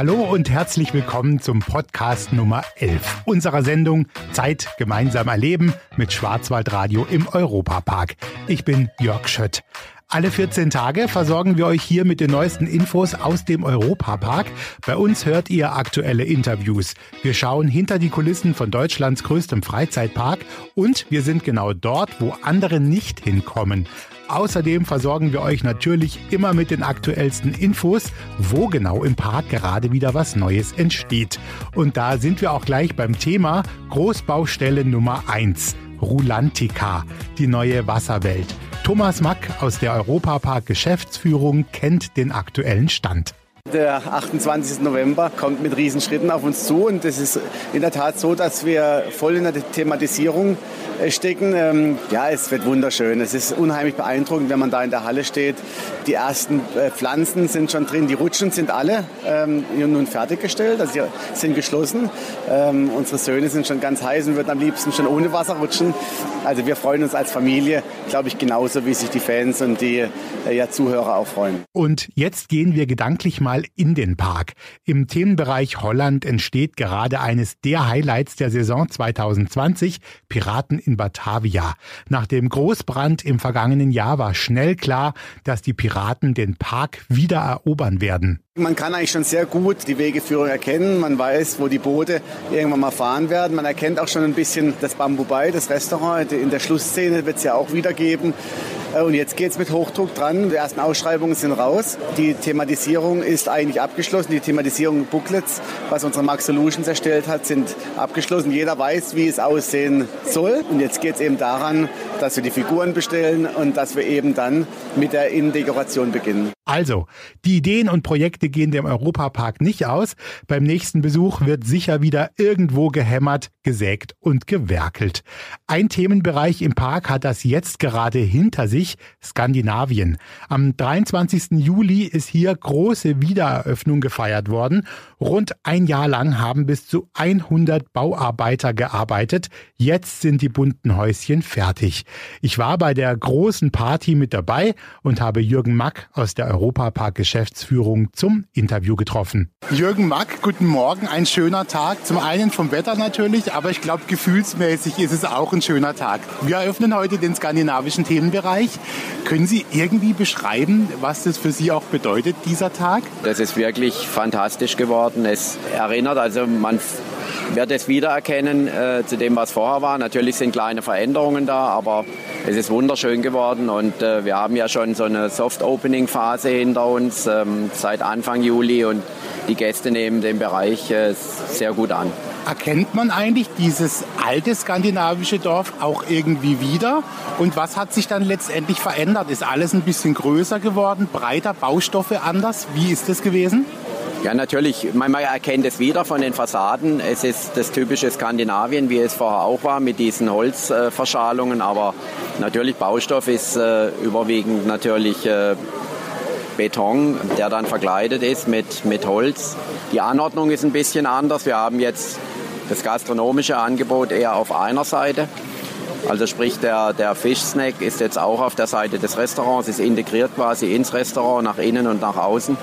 Hallo und herzlich willkommen zum Podcast Nummer 11 unserer Sendung Zeit gemeinsam erleben mit Schwarzwaldradio im Europapark. Ich bin Jörg Schött. Alle 14 Tage versorgen wir euch hier mit den neuesten Infos aus dem Europapark. Bei uns hört ihr aktuelle Interviews. Wir schauen hinter die Kulissen von Deutschlands größtem Freizeitpark und wir sind genau dort, wo andere nicht hinkommen. Außerdem versorgen wir euch natürlich immer mit den aktuellsten Infos, wo genau im Park gerade wieder was Neues entsteht. Und da sind wir auch gleich beim Thema Großbaustelle Nummer 1, Rulantica, die neue Wasserwelt. Thomas Mack aus der Europapark Geschäftsführung kennt den aktuellen Stand. Der 28. November kommt mit Riesenschritten auf uns zu und es ist in der Tat so, dass wir voll in der Thematisierung äh, stecken. Ähm, ja, es wird wunderschön. Es ist unheimlich beeindruckend, wenn man da in der Halle steht. Die ersten äh, Pflanzen sind schon drin, die Rutschen sind alle ähm, nun fertiggestellt, also sie sind geschlossen. Ähm, unsere Söhne sind schon ganz heiß und würden am liebsten schon ohne Wasser rutschen. Also wir freuen uns als Familie, glaube ich, genauso wie sich die Fans und die äh, ja, Zuhörer auch freuen. Und jetzt gehen wir gedanklich mal in den Park. Im Themenbereich Holland entsteht gerade eines der Highlights der Saison 2020, Piraten in Batavia. Nach dem Großbrand im vergangenen Jahr war schnell klar, dass die Piraten den Park wieder erobern werden. Man kann eigentlich schon sehr gut die Wegeführung erkennen. Man weiß, wo die Boote irgendwann mal fahren werden. Man erkennt auch schon ein bisschen das Bamboo Bay, das Restaurant. In der Schlussszene wird es ja auch wieder geben. Und jetzt geht es mit Hochdruck dran. Die ersten Ausschreibungen sind raus. Die Thematisierung ist eigentlich abgeschlossen. Die Thematisierung Booklets, was unsere Max Solutions erstellt hat, sind abgeschlossen. Jeder weiß, wie es aussehen soll. Und jetzt geht es eben daran, dass wir die Figuren bestellen und dass wir eben dann mit der Innendekoration beginnen. Also, die Ideen und Projekte gehen dem Europapark nicht aus. Beim nächsten Besuch wird sicher wieder irgendwo gehämmert, gesägt und gewerkelt. Ein Themenbereich im Park hat das jetzt gerade hinter sich, Skandinavien. Am 23. Juli ist hier große Wiedereröffnung gefeiert worden. Rund ein Jahr lang haben bis zu 100 Bauarbeiter gearbeitet. Jetzt sind die bunten Häuschen fertig. Ich war bei der großen Party mit dabei und habe Jürgen Mack aus der Europapark Geschäftsführung zum Interview getroffen. Jürgen Mack, guten Morgen, ein schöner Tag. Zum einen vom Wetter natürlich, aber ich glaube gefühlsmäßig ist es auch ein schöner Tag. Wir eröffnen heute den skandinavischen Themenbereich. Können Sie irgendwie beschreiben, was das für Sie auch bedeutet, dieser Tag? Das ist wirklich fantastisch geworden. Es erinnert, also man wird es wiedererkennen äh, zu dem, was vorher war. Natürlich sind kleine Veränderungen da, aber es ist wunderschön geworden und äh, wir haben ja schon so eine Soft-Opening-Phase hinter uns ähm, seit Anfang Juli und die Gäste nehmen den Bereich äh, sehr gut an. Erkennt man eigentlich dieses alte skandinavische Dorf auch irgendwie wieder? Und was hat sich dann letztendlich verändert? Ist alles ein bisschen größer geworden, breiter, Baustoffe anders? Wie ist das gewesen? Ja, natürlich. Man erkennt es wieder von den Fassaden. Es ist das typische Skandinavien, wie es vorher auch war, mit diesen Holzverschalungen. Aber natürlich Baustoff ist äh, überwiegend natürlich äh, Beton, der dann verkleidet ist mit, mit Holz. Die Anordnung ist ein bisschen anders. Wir haben jetzt das gastronomische Angebot eher auf einer Seite. Also sprich, der, der Fischsnack ist jetzt auch auf der Seite des Restaurants, ist integriert quasi ins Restaurant, nach innen und nach außen.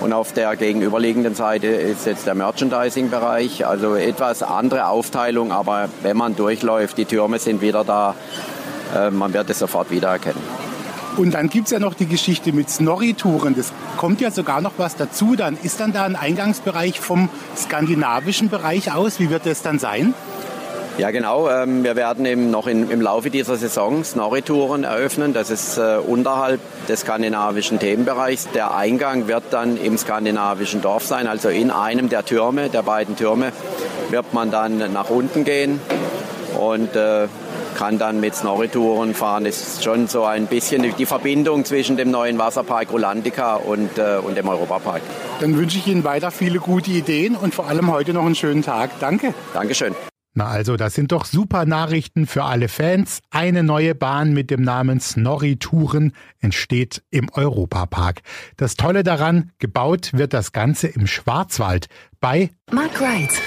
Und auf der gegenüberliegenden Seite ist jetzt der Merchandising-Bereich, also etwas andere Aufteilung, aber wenn man durchläuft, die Türme sind wieder da, äh, man wird es sofort wiedererkennen. Und dann gibt es ja noch die Geschichte mit Snorri-Touren. Das kommt ja sogar noch was dazu. Dann ist dann da ein Eingangsbereich vom skandinavischen Bereich aus. Wie wird das dann sein? Ja, genau. Ähm, wir werden eben noch im Laufe dieser Saison Snorri-Touren eröffnen. Das ist äh, unterhalb des skandinavischen Themenbereichs. Der Eingang wird dann im skandinavischen Dorf sein, also in einem der Türme, der beiden Türme, wird man dann nach unten gehen und äh, kann dann mit Snorri-Touren fahren. Das ist schon so ein bisschen die Verbindung zwischen dem neuen Wasserpark Rolandica und, äh, und dem Europapark. Dann wünsche ich Ihnen weiter viele gute Ideen und vor allem heute noch einen schönen Tag. Danke. Dankeschön. Na also, das sind doch super Nachrichten für alle Fans. Eine neue Bahn mit dem Namen Snorri Touren entsteht im Europapark. Das Tolle daran, gebaut wird das Ganze im Schwarzwald bei Mark Wright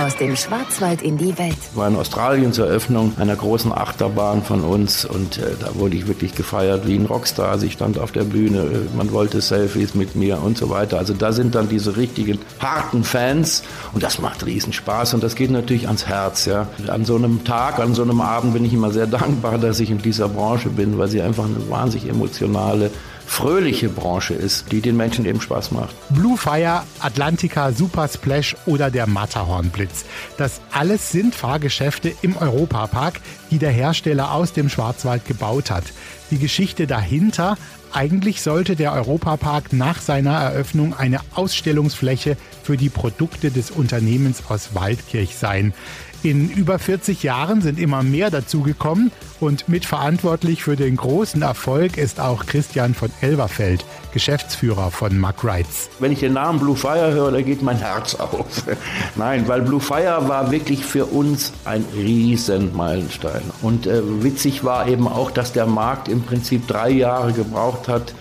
aus dem Schwarzwald in die Welt. Ich war in Australien zur Eröffnung einer großen Achterbahn von uns und äh, da wurde ich wirklich gefeiert wie ein Rockstar. Also ich stand auf der Bühne, äh, man wollte Selfies mit mir und so weiter. Also da sind dann diese richtigen harten Fans und das macht riesen Spaß und das geht natürlich ans Herz. Ja. An so einem Tag, an so einem Abend bin ich immer sehr dankbar, dass ich in dieser Branche bin, weil sie einfach eine wahnsinnig emotionale fröhliche Branche ist, die den Menschen eben Spaß macht. Blue Fire, Atlantica, Super Splash oder der Matterhornblitz. Das alles sind Fahrgeschäfte im Europapark, die der Hersteller aus dem Schwarzwald gebaut hat. Die Geschichte dahinter, eigentlich sollte der Europapark nach seiner Eröffnung eine Ausstellungsfläche für die Produkte des Unternehmens aus Waldkirch sein. In über 40 Jahren sind immer mehr dazugekommen und mitverantwortlich für den großen Erfolg ist auch Christian von Elverfeld, Geschäftsführer von Mack Rides. Wenn ich den Namen Blue Fire höre, da geht mein Herz auf. Nein, weil Blue Fire war wirklich für uns ein riesen Meilenstein. Und äh, witzig war eben auch, dass der Markt im Prinzip drei Jahre gebraucht hat,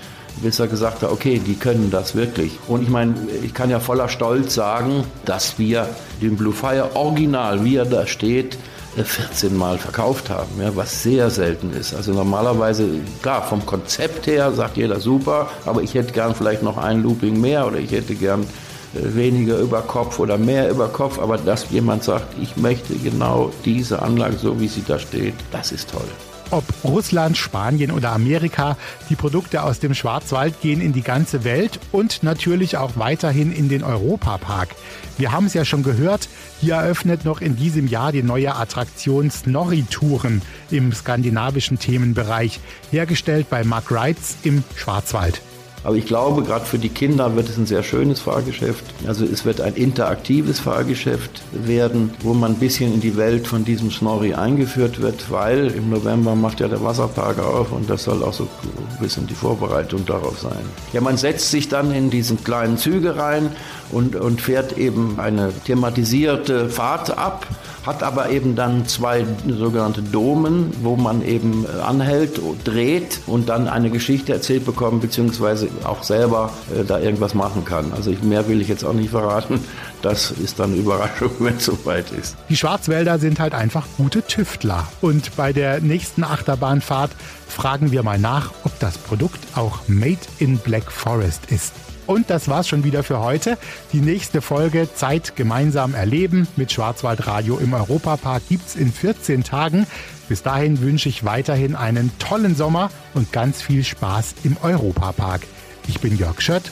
bis er gesagt hat, okay, die können das wirklich. Und ich meine, ich kann ja voller Stolz sagen, dass wir den Blue Fire Original, wie er da steht, 14 Mal verkauft haben, ja, was sehr selten ist. Also normalerweise, klar, vom Konzept her sagt jeder super, aber ich hätte gern vielleicht noch ein Looping mehr oder ich hätte gern äh, weniger über Kopf oder mehr über Kopf, aber dass jemand sagt, ich möchte genau diese Anlage so, wie sie da steht, das ist toll. Ob Russland, Spanien oder Amerika, die Produkte aus dem Schwarzwald gehen in die ganze Welt und natürlich auch weiterhin in den Europapark. Wir haben es ja schon gehört, hier eröffnet noch in diesem Jahr die neue Attraktion Snorri-Touren im skandinavischen Themenbereich, hergestellt bei Mark Rides im Schwarzwald. Aber ich glaube, gerade für die Kinder wird es ein sehr schönes Fahrgeschäft. Also es wird ein interaktives Fahrgeschäft werden, wo man ein bisschen in die Welt von diesem Snorri eingeführt wird, weil im November macht ja der Wasserpark auf und das soll auch so ein bisschen die Vorbereitung darauf sein. Ja, man setzt sich dann in diesen kleinen Züge rein und, und fährt eben eine thematisierte Fahrt ab hat aber eben dann zwei sogenannte Domen, wo man eben äh, anhält, dreht und dann eine Geschichte erzählt bekommt, beziehungsweise auch selber äh, da irgendwas machen kann. Also mehr will ich jetzt auch nicht verraten. Das ist dann eine Überraschung, wenn es soweit ist. Die Schwarzwälder sind halt einfach gute Tüftler. Und bei der nächsten Achterbahnfahrt fragen wir mal nach, ob das Produkt auch Made in Black Forest ist. Und das war's schon wieder für heute. Die nächste Folge Zeit gemeinsam erleben mit Schwarzwaldradio im Europapark gibt's in 14 Tagen. Bis dahin wünsche ich weiterhin einen tollen Sommer und ganz viel Spaß im Europapark. Ich bin Jörg Schött